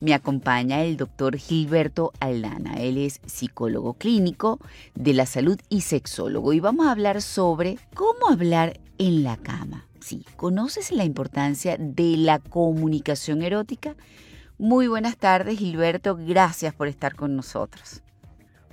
me acompaña el doctor Gilberto Aldana. Él es psicólogo clínico de la salud y sexólogo. Y vamos a hablar sobre cómo hablar en la cama. Sí, ¿conoces la importancia de la comunicación erótica? Muy buenas tardes, Gilberto. Gracias por estar con nosotros.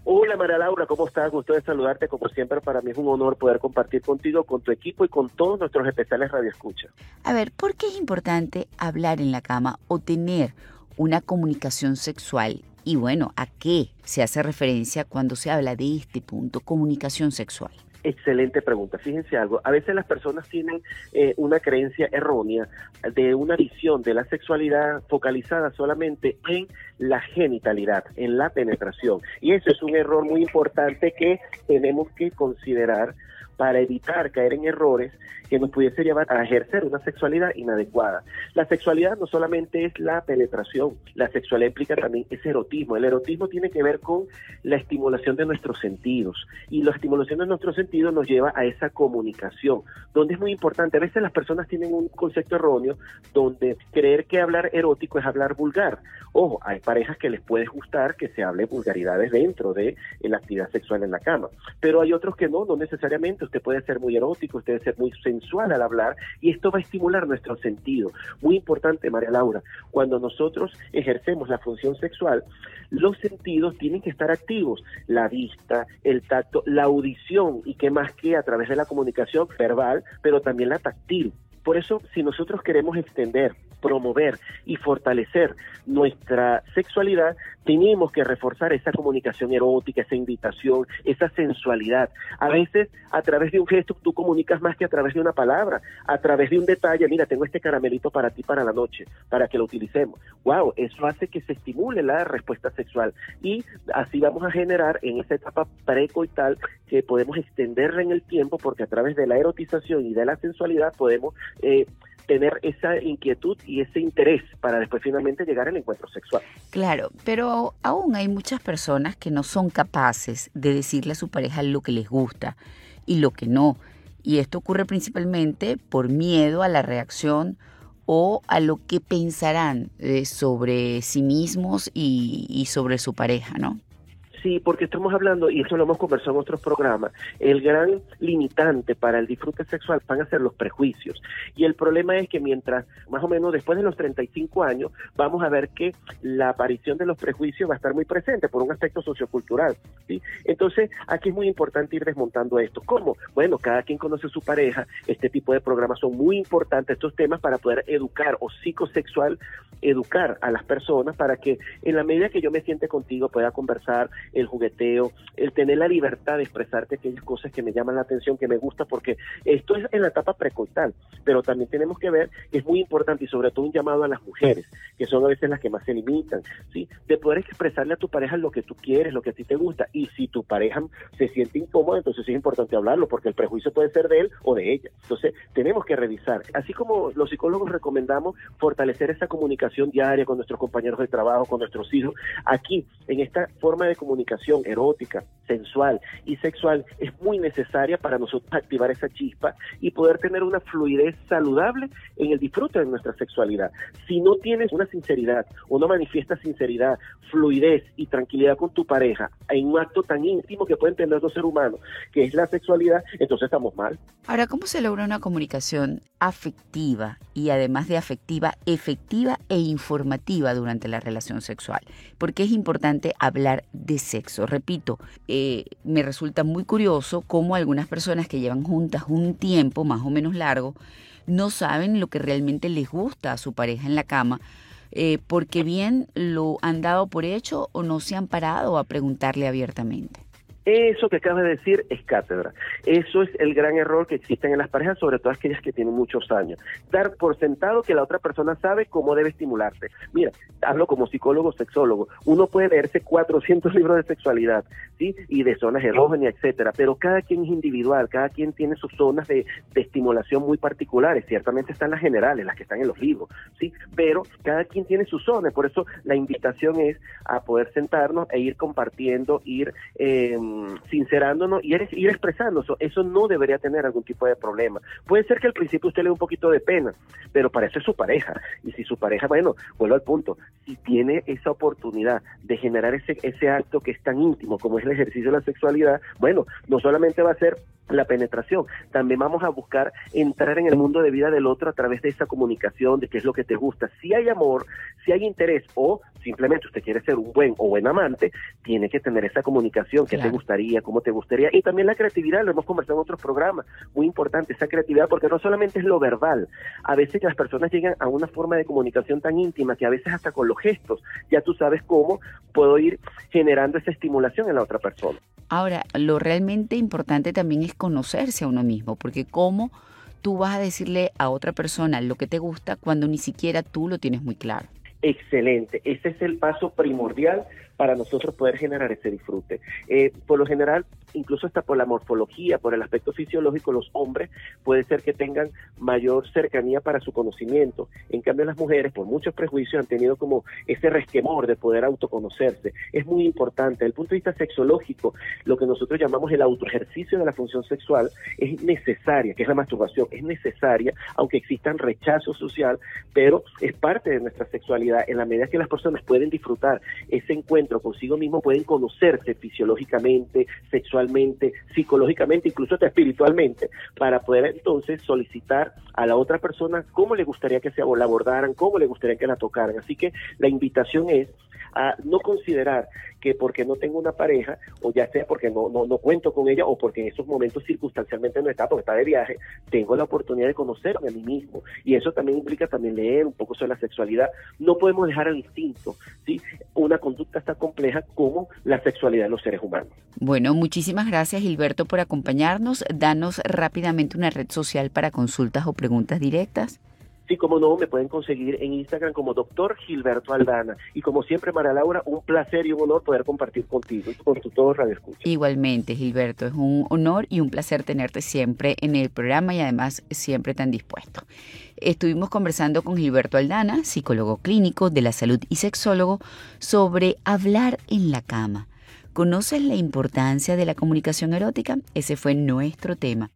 Hola María Laura, ¿cómo estás? Gusto de saludarte. Como siempre, para mí es un honor poder compartir contigo, con tu equipo y con todos nuestros especiales Radio Escucha. A ver, ¿por qué es importante hablar en la cama o tener una comunicación sexual. Y bueno, ¿a qué se hace referencia cuando se habla de este punto, comunicación sexual? Excelente pregunta. Fíjense algo, a veces las personas tienen eh, una creencia errónea de una visión de la sexualidad focalizada solamente en la genitalidad, en la penetración. Y eso es un error muy importante que tenemos que considerar para evitar caer en errores que nos pudiese llevar a ejercer una sexualidad inadecuada. La sexualidad no solamente es la penetración, la sexualidad implica también ese erotismo. El erotismo tiene que ver con la estimulación de nuestros sentidos y la estimulación de nuestros sentidos nos lleva a esa comunicación, donde es muy importante. A veces las personas tienen un concepto erróneo donde creer que hablar erótico es hablar vulgar. Ojo, hay parejas que les puede gustar que se hable vulgaridades dentro de la actividad sexual en la cama, pero hay otros que no, no necesariamente usted puede ser muy erótico, usted puede ser muy sensual al hablar y esto va a estimular nuestro sentido. Muy importante, María Laura, cuando nosotros ejercemos la función sexual, los sentidos tienen que estar activos, la vista, el tacto, la audición y qué más que a través de la comunicación verbal, pero también la táctil. Por eso, si nosotros queremos extender promover y fortalecer nuestra sexualidad, tenemos que reforzar esa comunicación erótica, esa invitación, esa sensualidad. A veces, a través de un gesto, tú comunicas más que a través de una palabra, a través de un detalle, mira, tengo este caramelito para ti para la noche, para que lo utilicemos. Wow, eso hace que se estimule la respuesta sexual y así vamos a generar en esa etapa precoital que podemos extenderla en el tiempo porque a través de la erotización y de la sensualidad podemos eh, tener esa inquietud y ese interés para después finalmente llegar al encuentro sexual. Claro, pero aún hay muchas personas que no son capaces de decirle a su pareja lo que les gusta y lo que no. Y esto ocurre principalmente por miedo a la reacción o a lo que pensarán eh, sobre sí mismos y, y sobre su pareja, ¿no? Sí, porque estamos hablando, y eso lo hemos conversado en otros programas, el gran limitante para el disfrute sexual van a ser los prejuicios. Y el problema es que mientras, más o menos después de los 35 años, vamos a ver que la aparición de los prejuicios va a estar muy presente por un aspecto sociocultural. ¿sí? Entonces, aquí es muy importante ir desmontando esto. ¿Cómo? Bueno, cada quien conoce a su pareja, este tipo de programas son muy importantes, estos temas, para poder educar o psicosexual, educar a las personas para que en la medida que yo me siente contigo pueda conversar, el jugueteo, el tener la libertad de expresarte aquellas cosas que me llaman la atención, que me gusta, porque esto es en la etapa precoital, pero también tenemos que ver que es muy importante y sobre todo un llamado a las mujeres, que son a veces las que más se limitan, ¿sí? De poder expresarle a tu pareja lo que tú quieres, lo que a ti te gusta, y si tu pareja se siente incómoda, entonces es importante hablarlo, porque el prejuicio puede ser de él o de ella. Entonces, tenemos que revisar. Así como los psicólogos recomendamos fortalecer esa comunicación diaria con nuestros compañeros de trabajo, con nuestros hijos, aquí, en esta forma de comunicación, comunicación erótica, sensual y sexual es muy necesaria para nosotros activar esa chispa y poder tener una fluidez saludable en el disfrute de nuestra sexualidad. Si no tienes una sinceridad o no manifiestas sinceridad, fluidez y tranquilidad con tu pareja en un acto tan íntimo que pueden tener dos seres humanos, que es la sexualidad, entonces estamos mal. Ahora, ¿cómo se logra una comunicación afectiva y además de afectiva, efectiva e informativa durante la relación sexual? Porque es importante hablar de sexo. Repito, me resulta muy curioso cómo algunas personas que llevan juntas un tiempo más o menos largo no saben lo que realmente les gusta a su pareja en la cama, eh, porque bien lo han dado por hecho o no se han parado a preguntarle abiertamente. Eso que acabas de decir es cátedra. Eso es el gran error que existen en las parejas, sobre todo aquellas que tienen muchos años. Dar por sentado que la otra persona sabe cómo debe estimularte. Mira, hablo como psicólogo, sexólogo. Uno puede leerse 400 libros de sexualidad, ¿sí? Y de zonas erógenas, etcétera, pero cada quien es individual, cada quien tiene sus zonas de, estimulación muy particulares. Ciertamente están las generales, las que están en los libros, ¿sí? Pero cada quien tiene sus zonas. Por eso la invitación es a poder sentarnos e ir compartiendo, ir... Eh, sincerándonos y ir expresándose. Eso no debería tener algún tipo de problema. Puede ser que al principio usted le dé un poquito de pena, pero para eso es su pareja. Y si su pareja, bueno, vuelvo al punto, si tiene esa oportunidad de generar ese, ese acto que es tan íntimo como es el ejercicio de la sexualidad, bueno, no solamente va a ser la penetración. También vamos a buscar entrar en el mundo de vida del otro a través de esa comunicación, de qué es lo que te gusta. Si hay amor, si hay interés o simplemente usted quiere ser un buen o buen amante, tiene que tener esa comunicación, qué te gustaría, cómo te gustaría. Y también la creatividad, lo hemos conversado en otros programas, muy importante esa creatividad, porque no solamente es lo verbal, a veces las personas llegan a una forma de comunicación tan íntima que a veces hasta con los gestos, ya tú sabes cómo puedo ir generando esa estimulación en la otra persona. Ahora, lo realmente importante también es conocerse a uno mismo, porque cómo tú vas a decirle a otra persona lo que te gusta cuando ni siquiera tú lo tienes muy claro. Excelente, ese es el paso primordial para nosotros poder generar ese disfrute. Eh, por lo general, incluso hasta por la morfología, por el aspecto fisiológico, los hombres puede ser que tengan mayor cercanía para su conocimiento. En cambio, las mujeres, por muchos prejuicios, han tenido como ese resquemor de poder autoconocerse. Es muy importante. Desde el punto de vista sexológico, lo que nosotros llamamos el autoejercicio de la función sexual es necesaria, que es la masturbación, es necesaria, aunque existan rechazo social, pero es parte de nuestra sexualidad. En la medida que las personas pueden disfrutar ese encuentro consigo mismo, pueden conocerse fisiológicamente, sexualmente, psicológicamente, incluso hasta espiritualmente, para poder entonces solicitar a la otra persona cómo le gustaría que se la abordaran, cómo le gustaría que la tocaran. Así que la invitación es a no considerar que porque no tengo una pareja, o ya sea porque no, no, no cuento con ella, o porque en esos momentos circunstancialmente no está, porque está de viaje, tengo la oportunidad de conocerme a mí mismo. Y eso también implica también leer un poco sobre la sexualidad. No podemos dejar al instinto, ¿sí? Una conducta tan compleja como la sexualidad de los seres humanos. Bueno, muchísimas gracias Gilberto por acompañarnos. Danos rápidamente una red social para consultas o preguntas directas. Sí, como no, me pueden conseguir en Instagram como doctor Gilberto Aldana. Y como siempre, María Laura, un placer y un honor poder compartir contigo con tu todo Radio Escucha. Igualmente, Gilberto, es un honor y un placer tenerte siempre en el programa y además siempre tan dispuesto. Estuvimos conversando con Gilberto Aldana, psicólogo clínico de la salud y sexólogo, sobre hablar en la cama. ¿Conoces la importancia de la comunicación erótica? Ese fue nuestro tema.